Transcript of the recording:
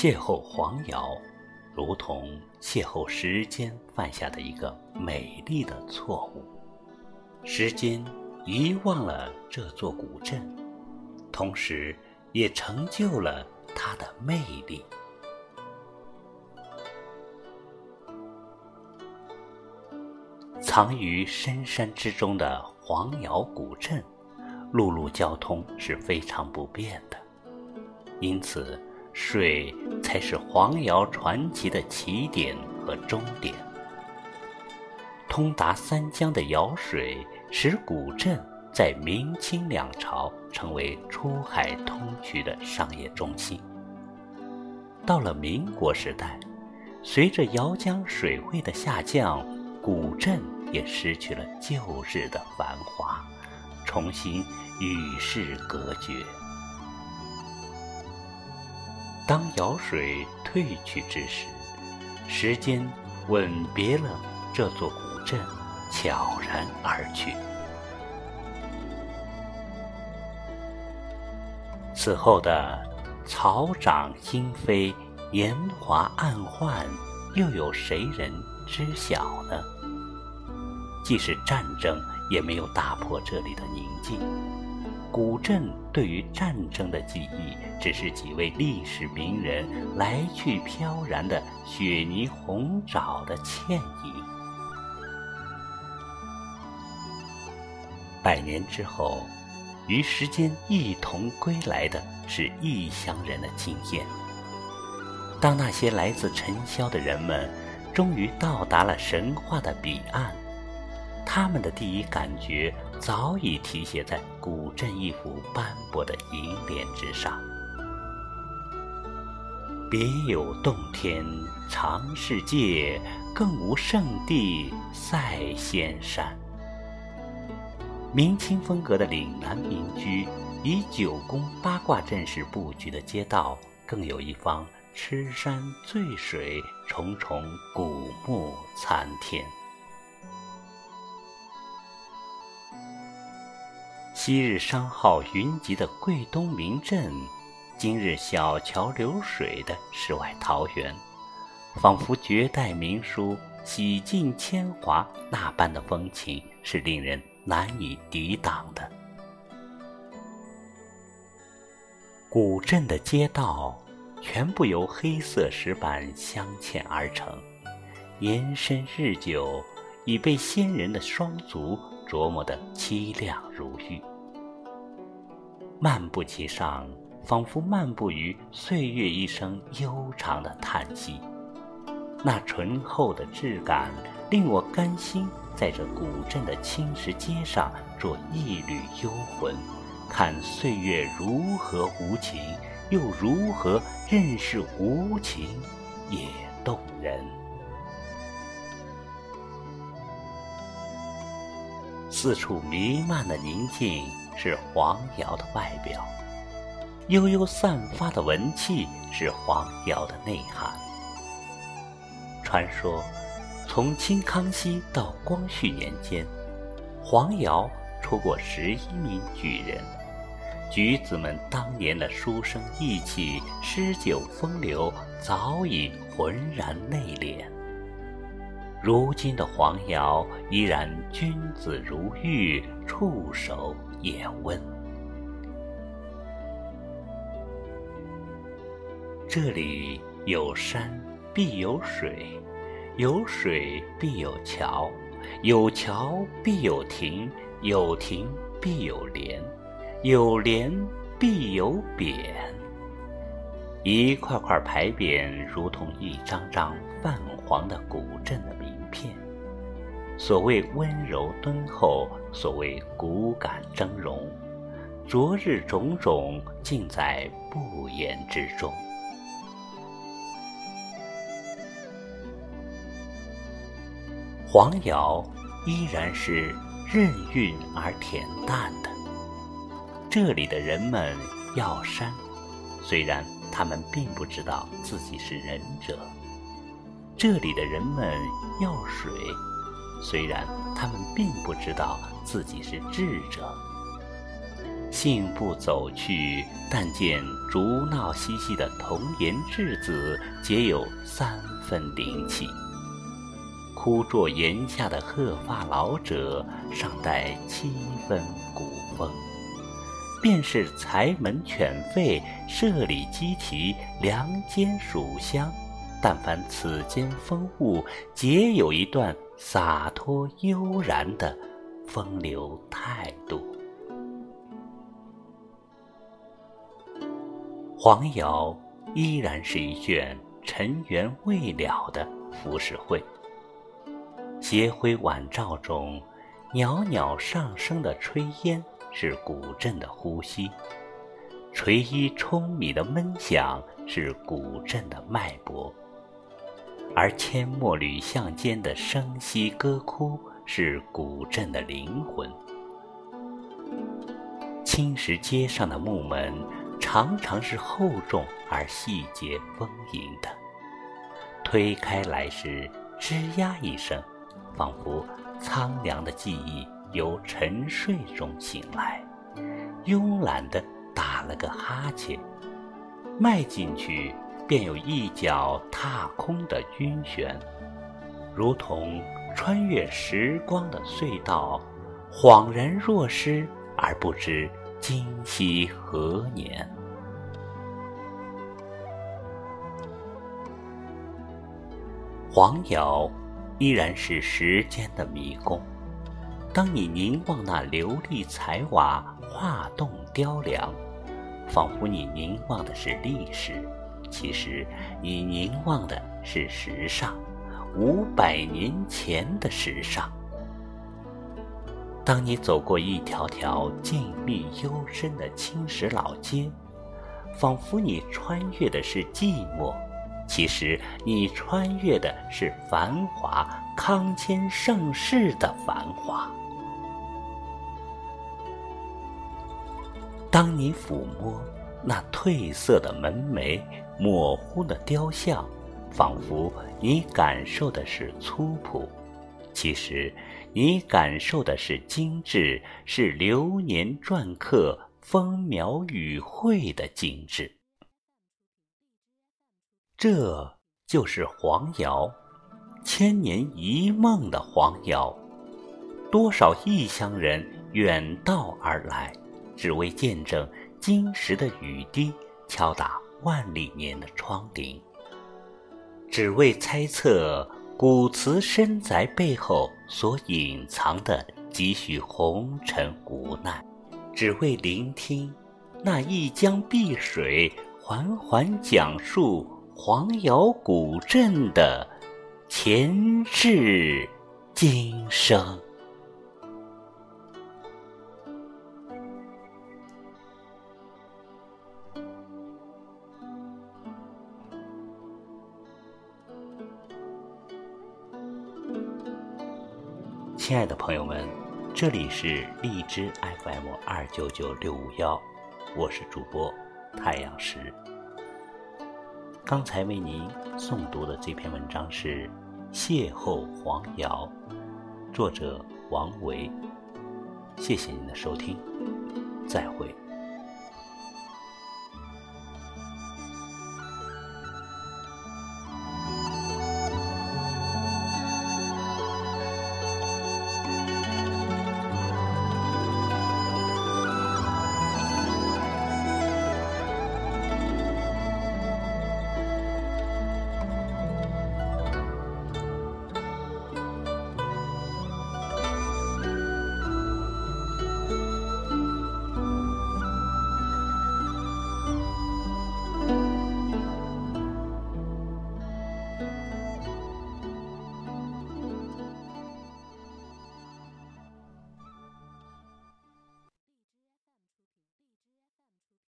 邂逅黄瑶，如同邂逅时间犯下的一个美丽的错误。时间遗忘了这座古镇，同时也成就了它的魅力。藏于深山之中的黄瑶古镇，陆路交通是非常不便的，因此水才是黄瑶传奇的起点和终点。通达三江的瑶水，使古镇在明清两朝成为出海通衢的商业中心。到了民国时代，随着瑶江水位的下降，古镇也失去了旧日的繁华，重新与世隔绝。当瑶水退去之时，时间吻别了这座古镇，悄然而去。此后的草长莺飞、年华暗换，又有谁人？知晓呢？即使战争也没有打破这里的宁静。古镇对于战争的记忆，只是几位历史名人来去飘然的雪泥红爪的倩影。百年之后，与时间一同归来的是异乡人的经验。当那些来自尘嚣的人们。终于到达了神话的彼岸，他们的第一感觉早已题写在古镇一幅斑驳的楹联之上。别有洞天长世界，更无圣地赛仙山。明清风格的岭南民居，以九宫八卦阵势布局的街道，更有一方。痴山醉水，重重古木参天。昔日商号云集的桂东名镇，今日小桥流水的世外桃源，仿佛绝代名书，洗尽铅华那般的风情，是令人难以抵挡的。古镇的街道。全部由黑色石板镶嵌而成，年深日久，已被先人的双足琢磨得凄凉如玉。漫步其上，仿佛漫步于岁月一声悠长的叹息。那醇厚的质感，令我甘心在这古镇的青石街上做一缕幽魂，看岁月如何无情。又如何认识无情也动人？四处弥漫的宁静是黄瑶的外表，悠悠散发的文气是黄瑶的内涵。传说，从清康熙到光绪年间，黄瑶出过十一名举人。举子们当年的书生意气、诗酒风流，早已浑然内敛。如今的黄瑶依然君子如玉，触手也温。这里有山必有水，有水必有桥，有桥必有亭，有亭必有莲。有莲必有匾，一块块牌匾如同一张张泛黄的古镇的名片。所谓温柔敦厚，所谓骨感峥嵘，昨日种种尽在不言之中。黄瑶依然是任韵而恬淡的。这里的人们要山，虽然他们并不知道自己是仁者；这里的人们要水，虽然他们并不知道自己是智者。信步走去，但见竹闹嬉戏的童颜稚子，皆有三分灵气；枯坐檐下的鹤发老者，尚带七分古风。便是柴门犬吠，舍里鸡啼，梁间蜀香，但凡此间风物，皆有一段洒脱悠然的风流态度。黄瑶依然是一卷尘缘未了的浮世绘，斜晖晚照中，袅袅上升的炊烟。是古镇的呼吸，锤衣舂米的闷响是古镇的脉搏，而阡陌铝巷间的声息歌哭是古镇的灵魂。青石街上的木门常常是厚重而细节丰盈的，推开来时吱呀一声，仿佛苍凉的记忆。由沉睡中醒来，慵懒地打了个哈欠，迈进去便有一脚踏空的晕眩，如同穿越时光的隧道，恍然若失而不知今夕何年。黄瑶依然是时间的迷宫。当你凝望那琉璃彩瓦画栋雕梁，仿佛你凝望的是历史，其实你凝望的是时尚，五百年前的时尚。当你走过一条条静谧幽深的青石老街，仿佛你穿越的是寂寞，其实你穿越的是繁华康乾盛世的繁华。当你抚摸那褪色的门楣、模糊的雕像，仿佛你感受的是粗朴，其实你感受的是精致，是流年篆刻、风描雨绘的精致。这就是黄瑶，千年一梦的黄瑶，多少异乡人远道而来。只为见证金石的雨滴敲打万里年的窗棂，只为猜测古瓷深宅背后所隐藏的几许红尘无奈，只为聆听那一江碧水缓缓讲述黄姚古镇的前世今生。亲爱的朋友们，这里是荔枝 FM 二九九六五幺，我是主播太阳石。刚才为您诵读的这篇文章是《邂逅黄瑶》，作者王维。谢谢您的收听，再会。